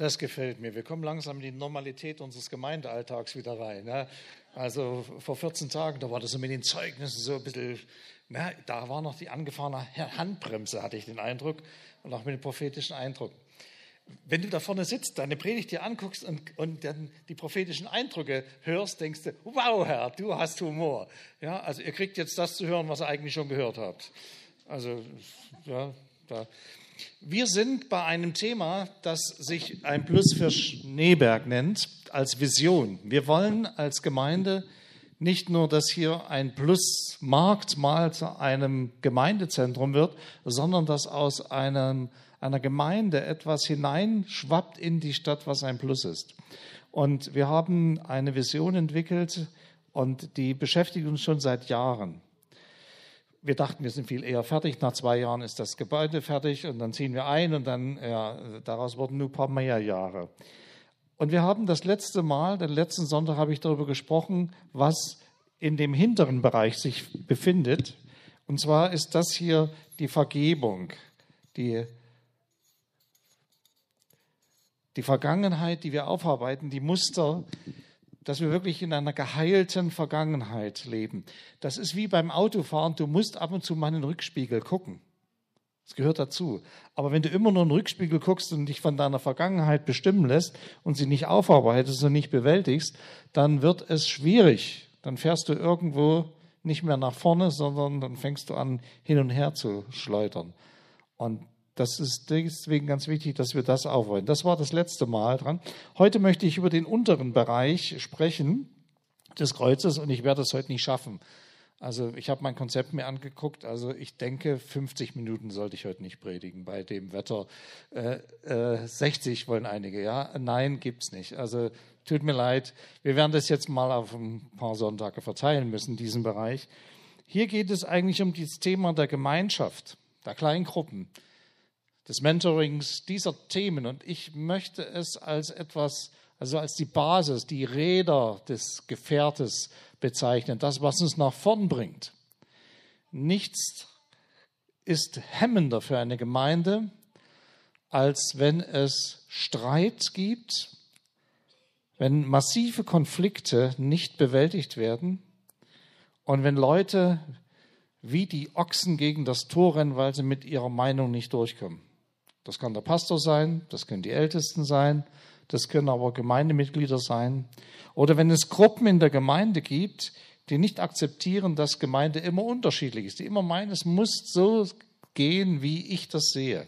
Das gefällt mir. Wir kommen langsam in die Normalität unseres Gemeindealltags wieder rein. Ne? Also vor 14 Tagen, da war das so mit den Zeugnissen so ein bisschen, na, da war noch die angefahrene Handbremse, hatte ich den Eindruck, und auch mit dem prophetischen Eindruck. Wenn du da vorne sitzt, deine Predigt dir anguckst und, und dann die prophetischen Eindrücke hörst, denkst du, wow, Herr, du hast Humor. Ja, also ihr kriegt jetzt das zu hören, was ihr eigentlich schon gehört habt. Also, ja, da. Wir sind bei einem Thema, das sich ein Plus für Schneeberg nennt, als Vision. Wir wollen als Gemeinde nicht nur, dass hier ein Plusmarkt mal zu einem Gemeindezentrum wird, sondern dass aus einem, einer Gemeinde etwas hineinschwappt in die Stadt, was ein Plus ist. Und wir haben eine Vision entwickelt und die beschäftigt uns schon seit Jahren wir dachten, wir sind viel eher fertig. Nach zwei Jahren ist das Gebäude fertig und dann ziehen wir ein und dann, ja, daraus wurden nur ein paar mehr Jahre. Und wir haben das letzte Mal, den letzten Sonntag habe ich darüber gesprochen, was in dem hinteren Bereich sich befindet. Und zwar ist das hier die Vergebung, die, die Vergangenheit, die wir aufarbeiten, die Muster, dass wir wirklich in einer geheilten Vergangenheit leben. Das ist wie beim Autofahren, du musst ab und zu mal in den Rückspiegel gucken. Das gehört dazu. Aber wenn du immer nur in den Rückspiegel guckst und dich von deiner Vergangenheit bestimmen lässt und sie nicht aufarbeitest und nicht bewältigst, dann wird es schwierig. Dann fährst du irgendwo nicht mehr nach vorne, sondern dann fängst du an, hin und her zu schleudern. Und das ist deswegen ganz wichtig, dass wir das aufräumen. Das war das letzte Mal dran. Heute möchte ich über den unteren Bereich sprechen des Kreuzes und ich werde es heute nicht schaffen. Also ich habe mein Konzept mir angeguckt. Also ich denke, 50 Minuten sollte ich heute nicht predigen bei dem Wetter. Äh, äh, 60 wollen einige, ja? Nein, gibt's nicht. Also tut mir leid. Wir werden das jetzt mal auf ein paar Sonntage verteilen müssen, diesen Bereich. Hier geht es eigentlich um das Thema der Gemeinschaft, der Kleingruppen des Mentorings, dieser Themen. Und ich möchte es als etwas, also als die Basis, die Räder des Gefährtes bezeichnen, das, was uns nach vorn bringt. Nichts ist hemmender für eine Gemeinde, als wenn es Streit gibt, wenn massive Konflikte nicht bewältigt werden und wenn Leute wie die Ochsen gegen das Tor rennen, weil sie mit ihrer Meinung nicht durchkommen. Das kann der Pastor sein, das können die Ältesten sein, das können aber Gemeindemitglieder sein. Oder wenn es Gruppen in der Gemeinde gibt, die nicht akzeptieren, dass Gemeinde immer unterschiedlich ist, die immer meinen, es muss so gehen, wie ich das sehe,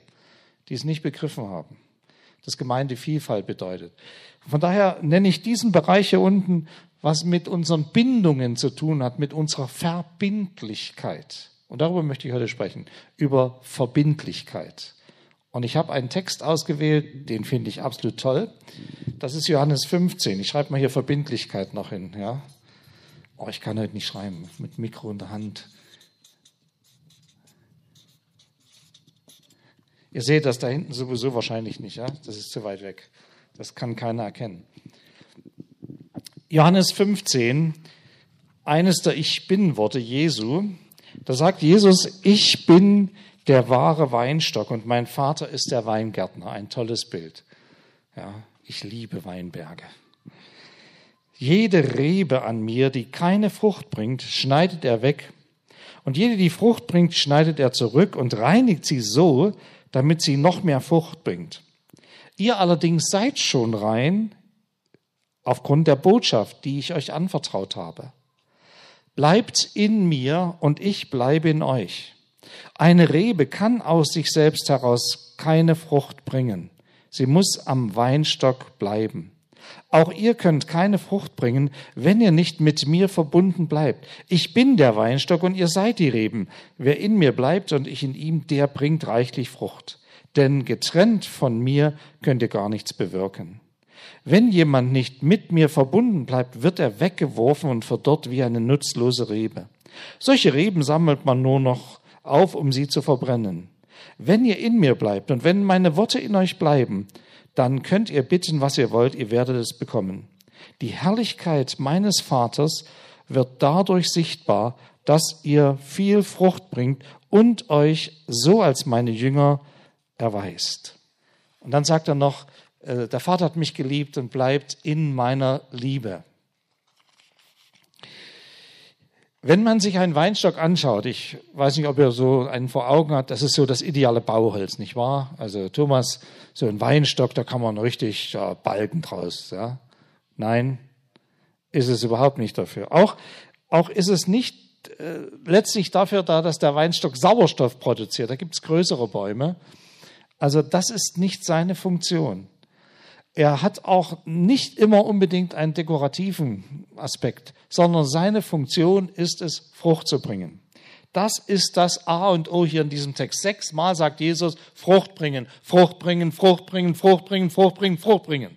die es nicht begriffen haben, dass Gemeinde Vielfalt bedeutet. Von daher nenne ich diesen Bereich hier unten, was mit unseren Bindungen zu tun hat, mit unserer Verbindlichkeit. Und darüber möchte ich heute sprechen, über Verbindlichkeit. Und ich habe einen Text ausgewählt, den finde ich absolut toll. Das ist Johannes 15. Ich schreibe mal hier Verbindlichkeit noch hin. Ja? Oh, ich kann heute nicht schreiben, mit Mikro in der Hand. Ihr seht das da hinten sowieso wahrscheinlich nicht, ja? Das ist zu weit weg. Das kann keiner erkennen. Johannes 15, eines der Ich Bin-Worte Jesu. Da sagt Jesus, ich bin der wahre Weinstock und mein Vater ist der Weingärtner. Ein tolles Bild. Ja, ich liebe Weinberge. Jede Rebe an mir, die keine Frucht bringt, schneidet er weg. Und jede, die Frucht bringt, schneidet er zurück und reinigt sie so, damit sie noch mehr Frucht bringt. Ihr allerdings seid schon rein aufgrund der Botschaft, die ich euch anvertraut habe. Bleibt in mir und ich bleibe in euch. Eine Rebe kann aus sich selbst heraus keine Frucht bringen. Sie muss am Weinstock bleiben. Auch ihr könnt keine Frucht bringen, wenn ihr nicht mit mir verbunden bleibt. Ich bin der Weinstock und ihr seid die Reben. Wer in mir bleibt und ich in ihm, der bringt reichlich Frucht. Denn getrennt von mir könnt ihr gar nichts bewirken. Wenn jemand nicht mit mir verbunden bleibt, wird er weggeworfen und verdorrt wie eine nutzlose Rebe. Solche Reben sammelt man nur noch auf, um sie zu verbrennen. Wenn ihr in mir bleibt und wenn meine Worte in euch bleiben, dann könnt ihr bitten, was ihr wollt, ihr werdet es bekommen. Die Herrlichkeit meines Vaters wird dadurch sichtbar, dass ihr viel Frucht bringt und euch so als meine Jünger erweist. Und dann sagt er noch, äh, der Vater hat mich geliebt und bleibt in meiner Liebe. Wenn man sich einen Weinstock anschaut, ich weiß nicht, ob ihr so einen vor Augen habt, das ist so das ideale Bauholz, nicht wahr? Also Thomas, so ein Weinstock, da kann man richtig ja, Balken draus. Ja? Nein, ist es überhaupt nicht dafür. Auch, auch ist es nicht äh, letztlich dafür da, dass der Weinstock Sauerstoff produziert. Da gibt es größere Bäume. Also das ist nicht seine Funktion. Er hat auch nicht immer unbedingt einen dekorativen Aspekt, sondern seine Funktion ist es, Frucht zu bringen. Das ist das A und O hier in diesem Text. Sechsmal sagt Jesus, Frucht bringen, Frucht bringen, Frucht bringen, Frucht bringen, Frucht bringen, Frucht bringen.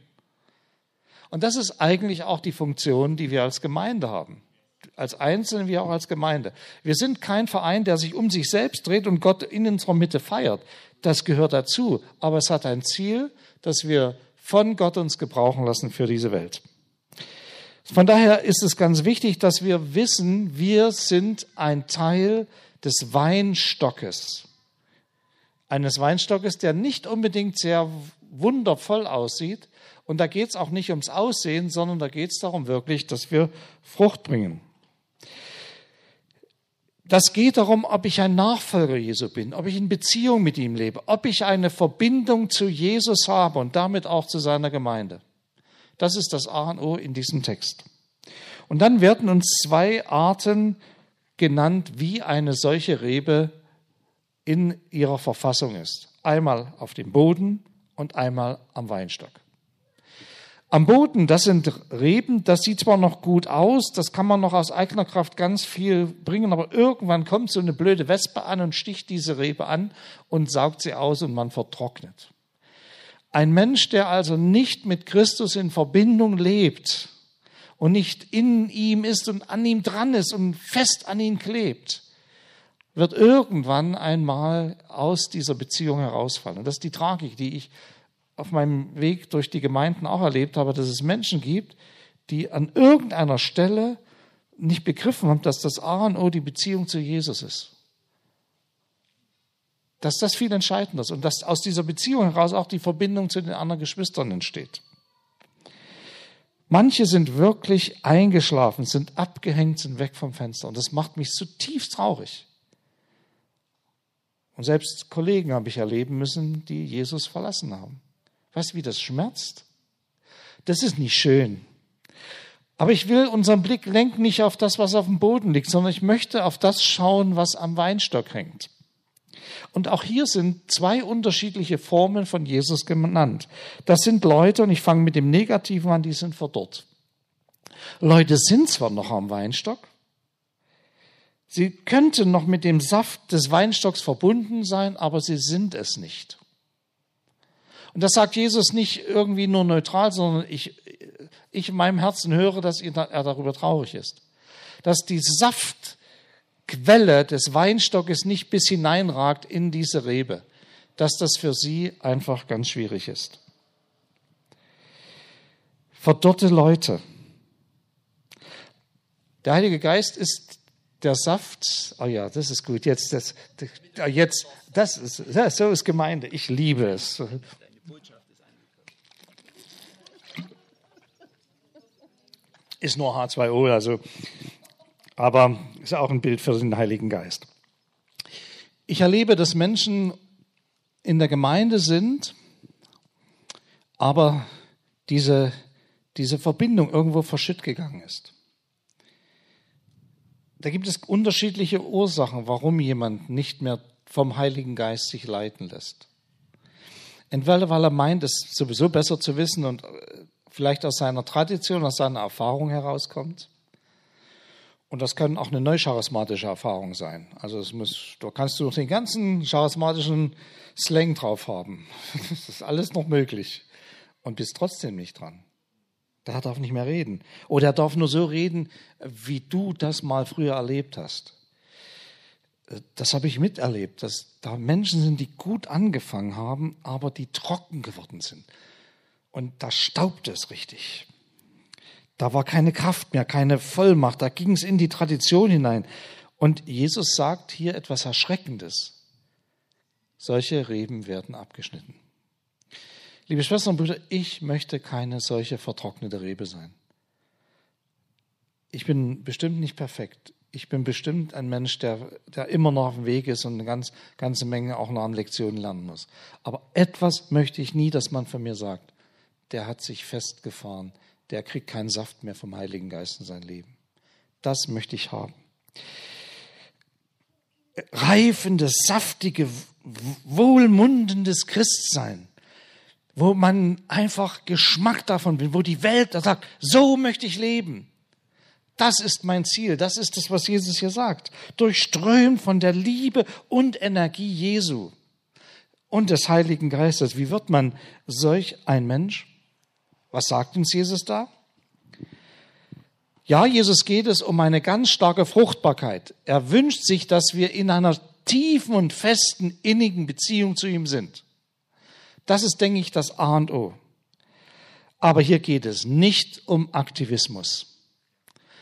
Und das ist eigentlich auch die Funktion, die wir als Gemeinde haben. Als Einzelne wie auch als Gemeinde. Wir sind kein Verein, der sich um sich selbst dreht und Gott in unserer Mitte feiert. Das gehört dazu. Aber es hat ein Ziel, dass wir von Gott uns gebrauchen lassen für diese Welt. Von daher ist es ganz wichtig, dass wir wissen, wir sind ein Teil des Weinstockes. Eines Weinstockes, der nicht unbedingt sehr wundervoll aussieht. Und da geht es auch nicht ums Aussehen, sondern da geht es darum wirklich, dass wir Frucht bringen. Das geht darum, ob ich ein Nachfolger Jesu bin, ob ich in Beziehung mit ihm lebe, ob ich eine Verbindung zu Jesus habe und damit auch zu seiner Gemeinde. Das ist das A und O in diesem Text. Und dann werden uns zwei Arten genannt, wie eine solche Rebe in ihrer Verfassung ist. Einmal auf dem Boden und einmal am Weinstock. Am Boden, das sind Reben, das sieht zwar noch gut aus, das kann man noch aus eigener Kraft ganz viel bringen, aber irgendwann kommt so eine blöde Wespe an und sticht diese Rebe an und saugt sie aus und man vertrocknet. Ein Mensch, der also nicht mit Christus in Verbindung lebt und nicht in ihm ist und an ihm dran ist und fest an ihn klebt, wird irgendwann einmal aus dieser Beziehung herausfallen. Und das ist die Tragik, die ich auf meinem Weg durch die Gemeinden auch erlebt habe, dass es Menschen gibt, die an irgendeiner Stelle nicht begriffen haben, dass das A und O die Beziehung zu Jesus ist. Dass das viel entscheidender ist und dass aus dieser Beziehung heraus auch die Verbindung zu den anderen Geschwistern entsteht. Manche sind wirklich eingeschlafen, sind abgehängt, sind weg vom Fenster und das macht mich zutiefst traurig. Und selbst Kollegen habe ich erleben müssen, die Jesus verlassen haben. Weißt du, wie das schmerzt? Das ist nicht schön. Aber ich will unseren Blick lenken nicht auf das, was auf dem Boden liegt, sondern ich möchte auf das schauen, was am Weinstock hängt. Und auch hier sind zwei unterschiedliche Formen von Jesus genannt. Das sind Leute, und ich fange mit dem Negativen an, die sind verdorrt. Leute sind zwar noch am Weinstock, sie könnten noch mit dem Saft des Weinstocks verbunden sein, aber sie sind es nicht. Und das sagt Jesus nicht irgendwie nur neutral, sondern ich, ich in meinem Herzen höre, dass er darüber traurig ist. Dass die Saftquelle des Weinstockes nicht bis hineinragt in diese Rebe. Dass das für sie einfach ganz schwierig ist. Verdorrte Leute. Der Heilige Geist ist der Saft, oh ja, das ist gut, jetzt, das, jetzt, das ist, so ist Gemeinde, ich liebe es. Ist nur H2O, also, aber ist auch ein Bild für den Heiligen Geist. Ich erlebe, dass Menschen in der Gemeinde sind, aber diese, diese Verbindung irgendwo verschütt gegangen ist. Da gibt es unterschiedliche Ursachen, warum jemand nicht mehr vom Heiligen Geist sich leiten lässt. Entweder weil er meint, es sowieso besser zu wissen und vielleicht aus seiner Tradition, aus seiner Erfahrung herauskommt. Und das kann auch eine neucharismatische Erfahrung sein. Also es muss, da kannst du den ganzen charismatischen Slang drauf haben. Das ist alles noch möglich. Und bist trotzdem nicht dran. Der darf nicht mehr reden. Oder er darf nur so reden, wie du das mal früher erlebt hast. Das habe ich miterlebt, dass da Menschen sind, die gut angefangen haben, aber die trocken geworden sind. Und da staubte es richtig. Da war keine Kraft mehr, keine Vollmacht. Da ging es in die Tradition hinein. Und Jesus sagt hier etwas Erschreckendes. Solche Reben werden abgeschnitten. Liebe Schwestern und Brüder, ich möchte keine solche vertrocknete Rebe sein. Ich bin bestimmt nicht perfekt. Ich bin bestimmt ein Mensch, der, der immer noch auf dem Weg ist und eine ganz, ganze Menge auch noch an Lektionen lernen muss. Aber etwas möchte ich nie, dass man von mir sagt. Der hat sich festgefahren. Der kriegt keinen Saft mehr vom Heiligen Geist in sein Leben. Das möchte ich haben. Reifendes, saftige, wohlmundendes Christsein wo man einfach Geschmack davon will, wo die Welt sagt, so möchte ich leben. Das ist mein Ziel, das ist das, was Jesus hier sagt. Durchströmt von der Liebe und Energie Jesu und des Heiligen Geistes. Wie wird man solch ein Mensch? Was sagt uns Jesus da? Ja, Jesus geht es um eine ganz starke Fruchtbarkeit. Er wünscht sich, dass wir in einer tiefen und festen, innigen Beziehung zu ihm sind. Das ist, denke ich, das A und O. Aber hier geht es nicht um Aktivismus.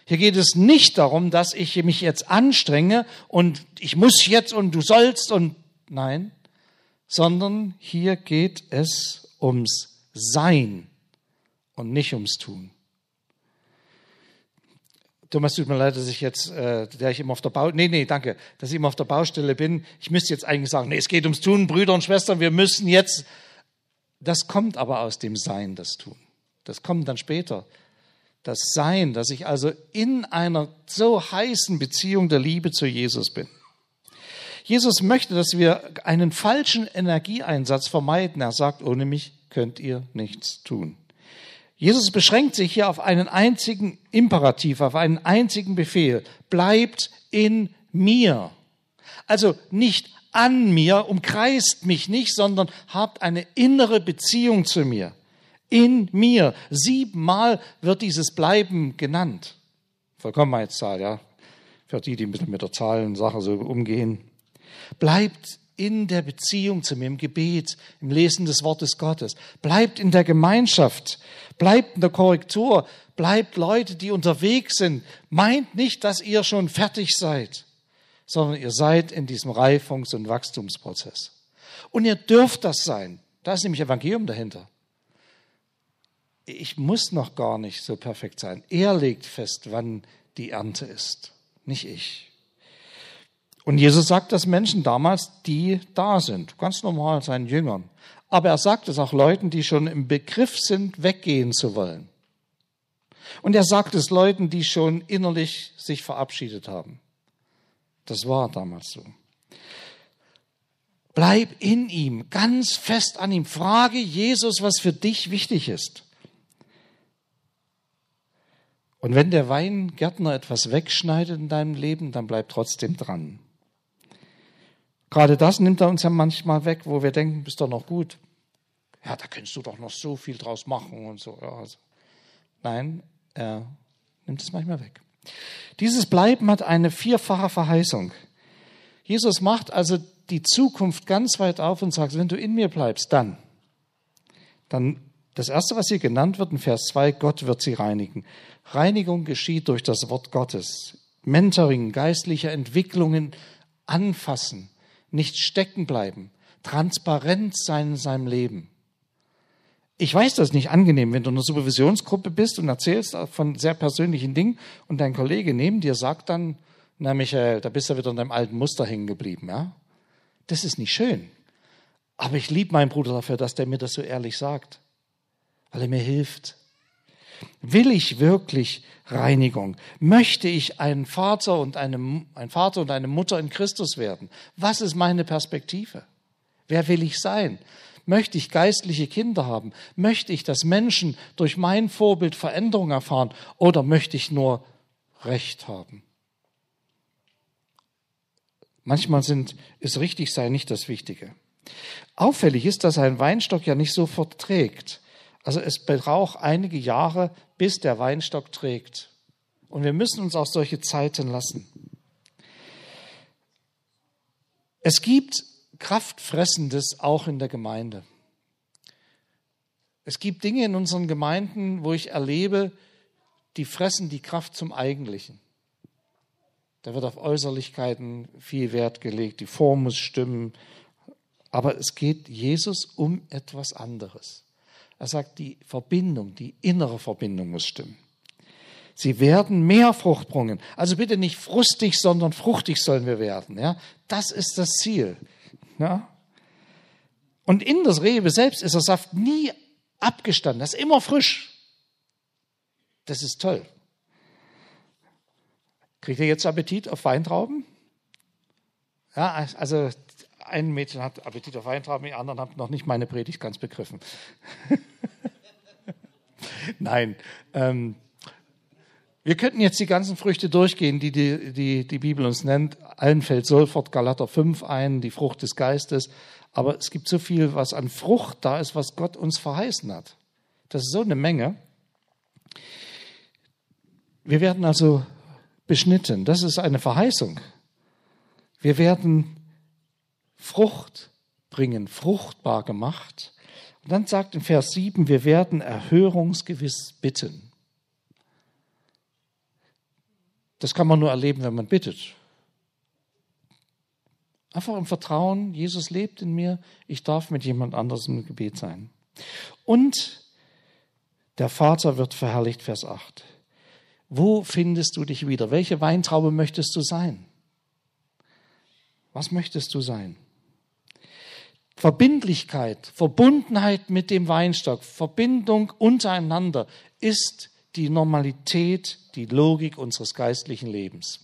Hier geht es nicht darum, dass ich mich jetzt anstrenge und ich muss jetzt und du sollst und nein, sondern hier geht es ums Sein und nicht ums Tun. Thomas, tut mir leid, dass ich jetzt, äh, der ich immer auf der Baustelle, nee, nee, danke, dass ich immer auf der Baustelle bin. Ich müsste jetzt eigentlich sagen, nee, es geht ums Tun, Brüder und Schwestern, wir müssen jetzt das kommt aber aus dem Sein, das Tun. Das kommt dann später. Das Sein, dass ich also in einer so heißen Beziehung der Liebe zu Jesus bin. Jesus möchte, dass wir einen falschen Energieeinsatz vermeiden. Er sagt, ohne mich könnt ihr nichts tun. Jesus beschränkt sich hier auf einen einzigen Imperativ, auf einen einzigen Befehl. Bleibt in mir. Also nicht an mir, umkreist mich nicht, sondern habt eine innere Beziehung zu mir. In mir. Siebenmal wird dieses Bleiben genannt. Vollkommenheitszahl, ja. Für die, die mit der Zahlensache so umgehen. Bleibt in der Beziehung zu mir, im Gebet, im Lesen des Wortes Gottes. Bleibt in der Gemeinschaft. Bleibt in der Korrektur. Bleibt Leute, die unterwegs sind. Meint nicht, dass ihr schon fertig seid sondern ihr seid in diesem Reifungs- und Wachstumsprozess. Und ihr dürft das sein. Da ist nämlich Evangelium dahinter. Ich muss noch gar nicht so perfekt sein. Er legt fest, wann die Ernte ist, nicht ich. Und Jesus sagt das Menschen damals, die da sind, ganz normal seinen Jüngern. Aber er sagt es auch Leuten, die schon im Begriff sind, weggehen zu wollen. Und er sagt es Leuten, die schon innerlich sich verabschiedet haben. Das war damals so. Bleib in ihm, ganz fest an ihm. Frage Jesus, was für dich wichtig ist. Und wenn der Weingärtner etwas wegschneidet in deinem Leben, dann bleib trotzdem dran. Gerade das nimmt er uns ja manchmal weg, wo wir denken, bist doch noch gut. Ja, da kannst du doch noch so viel draus machen und so. Ja, also. Nein, er nimmt es manchmal weg. Dieses Bleiben hat eine vierfache Verheißung. Jesus macht also die Zukunft ganz weit auf und sagt, wenn du in mir bleibst, dann, dann das erste, was hier genannt wird in Vers 2, Gott wird sie reinigen. Reinigung geschieht durch das Wort Gottes. Mentoring, geistliche Entwicklungen anfassen, nicht stecken bleiben, transparent sein in seinem Leben. Ich weiß, das ist nicht angenehm, wenn du in einer Supervisionsgruppe bist und erzählst von sehr persönlichen Dingen und dein Kollege neben dir sagt dann, na Michael, da bist du wieder in deinem alten Muster hängen geblieben, ja? Das ist nicht schön. Aber ich liebe meinen Bruder dafür, dass der mir das so ehrlich sagt, weil er mir hilft. Will ich wirklich Reinigung? Möchte ich ein Vater und eine, ein Vater und eine Mutter in Christus werden? Was ist meine Perspektive? Wer will ich sein? Möchte ich geistliche Kinder haben? Möchte ich, dass Menschen durch mein Vorbild Veränderung erfahren? Oder möchte ich nur Recht haben? Manchmal sind, ist richtig sein nicht das Wichtige. Auffällig ist, dass ein Weinstock ja nicht sofort trägt. Also es braucht einige Jahre, bis der Weinstock trägt. Und wir müssen uns auch solche Zeiten lassen. Es gibt Kraftfressendes auch in der Gemeinde. Es gibt Dinge in unseren Gemeinden, wo ich erlebe, die fressen die Kraft zum Eigentlichen. Da wird auf Äußerlichkeiten viel Wert gelegt, die Form muss stimmen. Aber es geht Jesus um etwas anderes. Er sagt, die Verbindung, die innere Verbindung muss stimmen. Sie werden mehr Frucht bringen. Also bitte nicht frustig, sondern fruchtig sollen wir werden. Ja? Das ist das Ziel. Ja? Und in das Rebe selbst ist der Saft nie abgestanden. Das ist immer frisch. Das ist toll. Kriegt ihr jetzt Appetit auf Weintrauben? Ja, also ein Mädchen hat Appetit auf Weintrauben, die anderen haben noch nicht meine Predigt ganz begriffen. Nein, ähm, wir könnten jetzt die ganzen Früchte durchgehen, die die, die, die Bibel uns nennt. Allen fällt sofort Galater 5 ein, die Frucht des Geistes. Aber es gibt so viel, was an Frucht da ist, was Gott uns verheißen hat. Das ist so eine Menge. Wir werden also beschnitten. Das ist eine Verheißung. Wir werden Frucht bringen, fruchtbar gemacht. Und dann sagt in Vers 7, wir werden erhörungsgewiss bitten. Das kann man nur erleben, wenn man bittet. Einfach im Vertrauen, Jesus lebt in mir, ich darf mit jemand anderes im Gebet sein. Und der Vater wird verherrlicht, Vers 8. Wo findest du dich wieder? Welche Weintraube möchtest du sein? Was möchtest du sein? Verbindlichkeit, Verbundenheit mit dem Weinstock, Verbindung untereinander ist die Normalität, die Logik unseres geistlichen Lebens.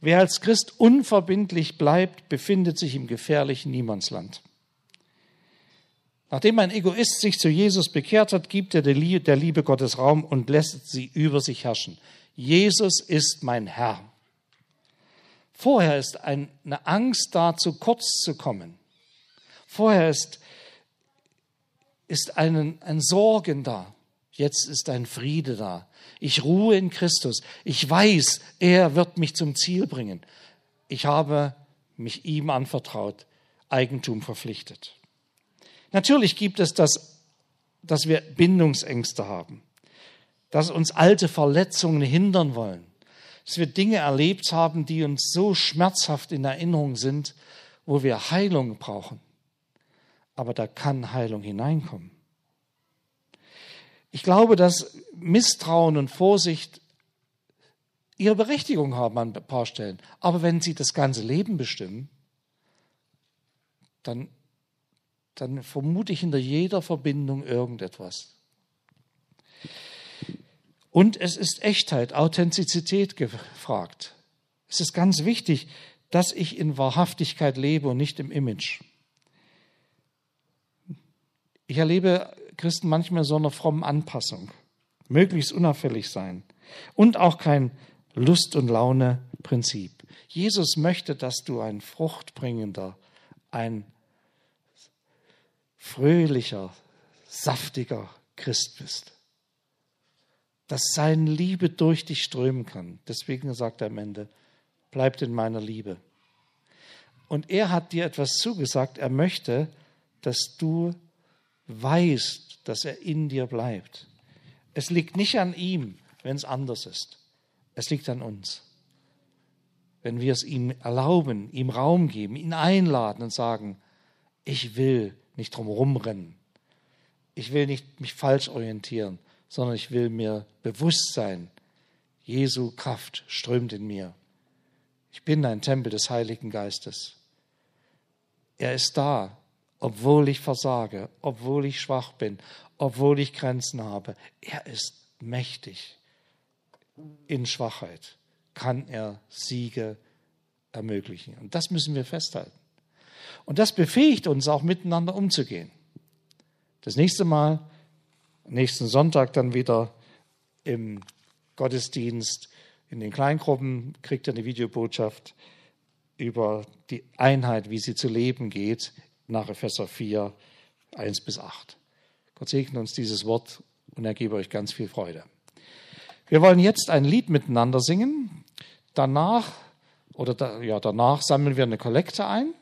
Wer als Christ unverbindlich bleibt, befindet sich im gefährlichen Niemandsland. Nachdem ein Egoist sich zu Jesus bekehrt hat, gibt er der Liebe Gottes Raum und lässt sie über sich herrschen. Jesus ist mein Herr. Vorher ist eine Angst da, zu kurz zu kommen. Vorher ist, ist ein, ein Sorgen da. Jetzt ist ein Friede da. Ich ruhe in Christus. Ich weiß, er wird mich zum Ziel bringen. Ich habe mich ihm anvertraut, Eigentum verpflichtet. Natürlich gibt es das, dass wir Bindungsängste haben, dass uns alte Verletzungen hindern wollen, dass wir Dinge erlebt haben, die uns so schmerzhaft in Erinnerung sind, wo wir Heilung brauchen. Aber da kann Heilung hineinkommen. Ich glaube, dass Misstrauen und Vorsicht ihre Berechtigung haben an ein paar Stellen. Aber wenn sie das ganze Leben bestimmen, dann, dann vermute ich hinter jeder Verbindung irgendetwas. Und es ist Echtheit, Authentizität gefragt. Es ist ganz wichtig, dass ich in Wahrhaftigkeit lebe und nicht im Image. Ich erlebe Christen manchmal so eine fromme Anpassung. Möglichst unauffällig sein. Und auch kein Lust- und Laune-Prinzip. Jesus möchte, dass du ein fruchtbringender, ein fröhlicher, saftiger Christ bist. Dass seine Liebe durch dich strömen kann. Deswegen sagt er am Ende, bleibt in meiner Liebe. Und er hat dir etwas zugesagt. Er möchte, dass du weißt, dass er in dir bleibt. Es liegt nicht an ihm, wenn es anders ist. Es liegt an uns. Wenn wir es ihm erlauben, ihm Raum geben, ihn einladen und sagen, ich will nicht drum rumrennen. Ich will nicht mich falsch orientieren, sondern ich will mir bewusst sein, Jesu Kraft strömt in mir. Ich bin ein Tempel des Heiligen Geistes. Er ist da obwohl ich versage, obwohl ich schwach bin, obwohl ich Grenzen habe. Er ist mächtig. In Schwachheit kann er Siege ermöglichen. Und das müssen wir festhalten. Und das befähigt uns auch miteinander umzugehen. Das nächste Mal, nächsten Sonntag dann wieder im Gottesdienst, in den Kleingruppen, kriegt ihr eine Videobotschaft über die Einheit, wie sie zu leben geht nach Epheser 4, 1 bis 8. Gott segne uns dieses Wort und er gebe euch ganz viel Freude. Wir wollen jetzt ein Lied miteinander singen. Danach, oder da, ja, danach sammeln wir eine Kollekte ein.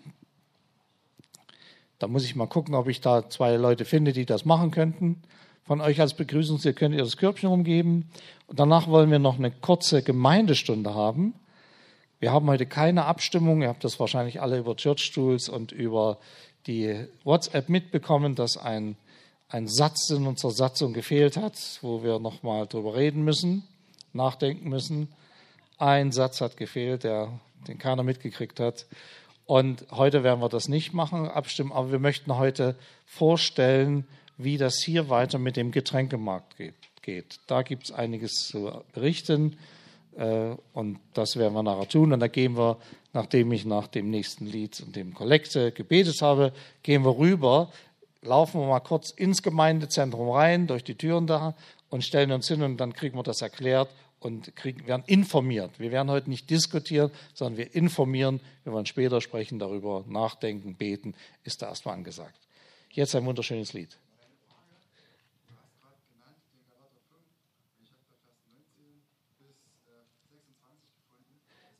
Da muss ich mal gucken, ob ich da zwei Leute finde, die das machen könnten. Von euch als Begrüßung, ihr könnt ihr das Körbchen rumgeben. Und danach wollen wir noch eine kurze Gemeindestunde haben. Wir haben heute keine Abstimmung. Ihr habt das wahrscheinlich alle über Church Stools und über die WhatsApp mitbekommen, dass ein, ein Satz in unserer Satzung gefehlt hat, wo wir nochmal drüber reden müssen, nachdenken müssen. Ein Satz hat gefehlt, der, den keiner mitgekriegt hat. Und heute werden wir das nicht machen, abstimmen, aber wir möchten heute vorstellen, wie das hier weiter mit dem Getränkemarkt geht. Da gibt es einiges zu berichten und das werden wir nachher tun. Und da gehen wir, nachdem ich nach dem nächsten Lied und dem Kollekte gebetet habe, gehen wir rüber, laufen wir mal kurz ins Gemeindezentrum rein, durch die Türen da und stellen uns hin und dann kriegen wir das erklärt und kriegen, werden informiert. Wir werden heute nicht diskutieren, sondern wir informieren. Wir wollen später sprechen darüber, nachdenken, beten, ist da erstmal angesagt. Jetzt ein wunderschönes Lied.